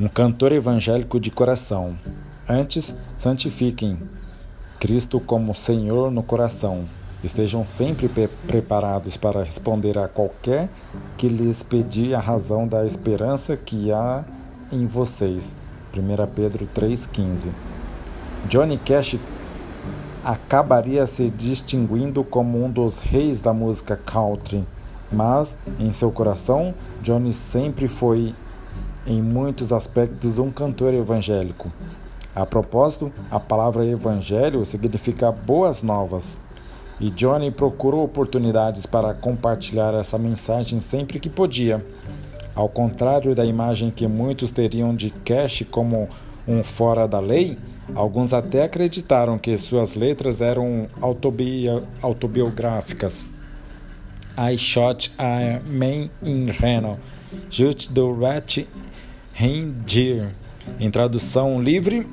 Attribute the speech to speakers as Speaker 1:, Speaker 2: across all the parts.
Speaker 1: Um cantor evangélico de coração. Antes, santifiquem Cristo como Senhor no coração. Estejam sempre preparados para responder a qualquer que lhes pedir a razão da esperança que há em vocês. 1 Pedro 3,15. Johnny Cash acabaria se distinguindo como um dos reis da música country, mas em seu coração, Johnny sempre foi, em muitos aspectos, um cantor evangélico. A propósito, a palavra evangelho significa boas novas. E Johnny procurou oportunidades para compartilhar essa mensagem sempre que podia. Ao contrário da imagem que muitos teriam de Cash como um fora da lei, alguns até acreditaram que suas letras eram autobi autobiográficas. I shot a man in Reno, just the rat reindeer. Em tradução livre,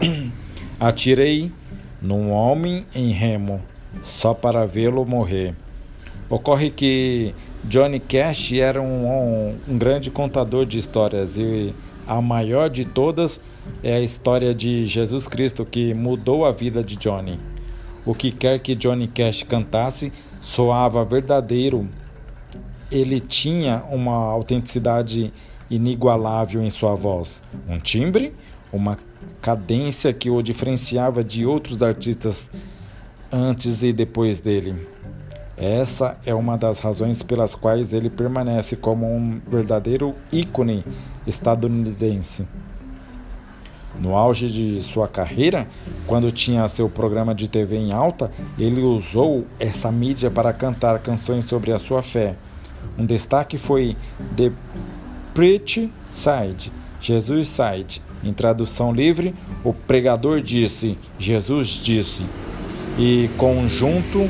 Speaker 1: atirei num homem em remo, só para vê-lo morrer. Ocorre que Johnny Cash era um, um, um, grande contador de histórias e a maior de todas é a história de Jesus Cristo que mudou a vida de Johnny. O que quer que Johnny Cash cantasse soava verdadeiro. Ele tinha uma autenticidade inigualável em sua voz, um timbre, uma cadência que o diferenciava de outros artistas antes e depois dele. Essa é uma das razões pelas quais ele permanece como um verdadeiro ícone estadunidense. No auge de sua carreira, quando tinha seu programa de TV em alta, ele usou essa mídia para cantar canções sobre a sua fé. Um destaque foi The Preach Side, Jesus Side. Em tradução livre, o pregador disse, Jesus disse. E conjunto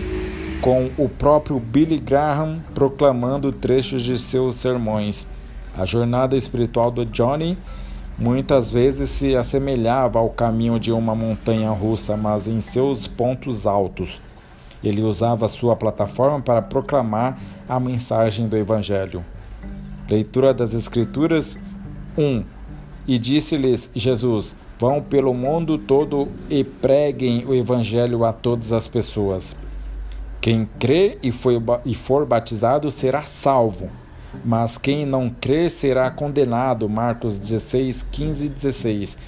Speaker 1: com o próprio Billy Graham proclamando trechos de seus sermões. A jornada espiritual do Johnny muitas vezes se assemelhava ao caminho de uma montanha russa, mas em seus pontos altos. Ele usava sua plataforma para proclamar a mensagem do Evangelho. Leitura das Escrituras 1. E disse-lhes Jesus: Vão pelo mundo todo e preguem o Evangelho a todas as pessoas. Quem crê e, foi, e for batizado será salvo, mas quem não crer será condenado. Marcos 16, 15 e 16.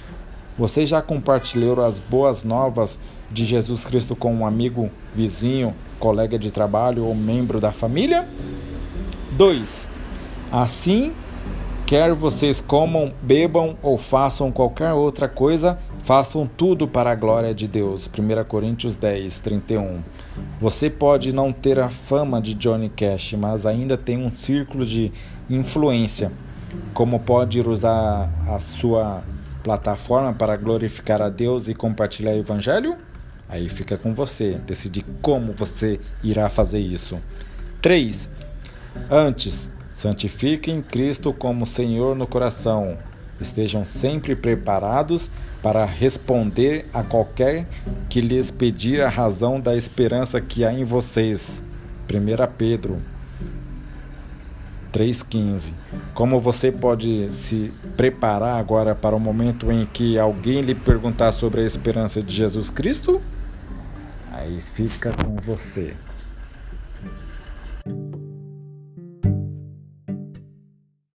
Speaker 1: Você já compartilhou as boas novas de Jesus Cristo com um amigo, vizinho, colega de trabalho ou membro da família? 2. Assim, quer vocês comam, bebam ou façam qualquer outra coisa, façam tudo para a glória de Deus. 1 Coríntios 10, 31. Você pode não ter a fama de Johnny Cash, mas ainda tem um círculo de influência. Como pode usar a sua plataforma para glorificar a Deus e compartilhar o Evangelho? Aí fica com você decidir como você irá fazer isso. 3. Antes, santifiquem Cristo como Senhor no coração. Estejam sempre preparados para responder a qualquer que lhes pedir a razão da esperança que há em vocês. 1 Pedro 3,15. Como você pode se preparar agora para o momento em que alguém lhe perguntar sobre a esperança de Jesus Cristo? Aí fica com você.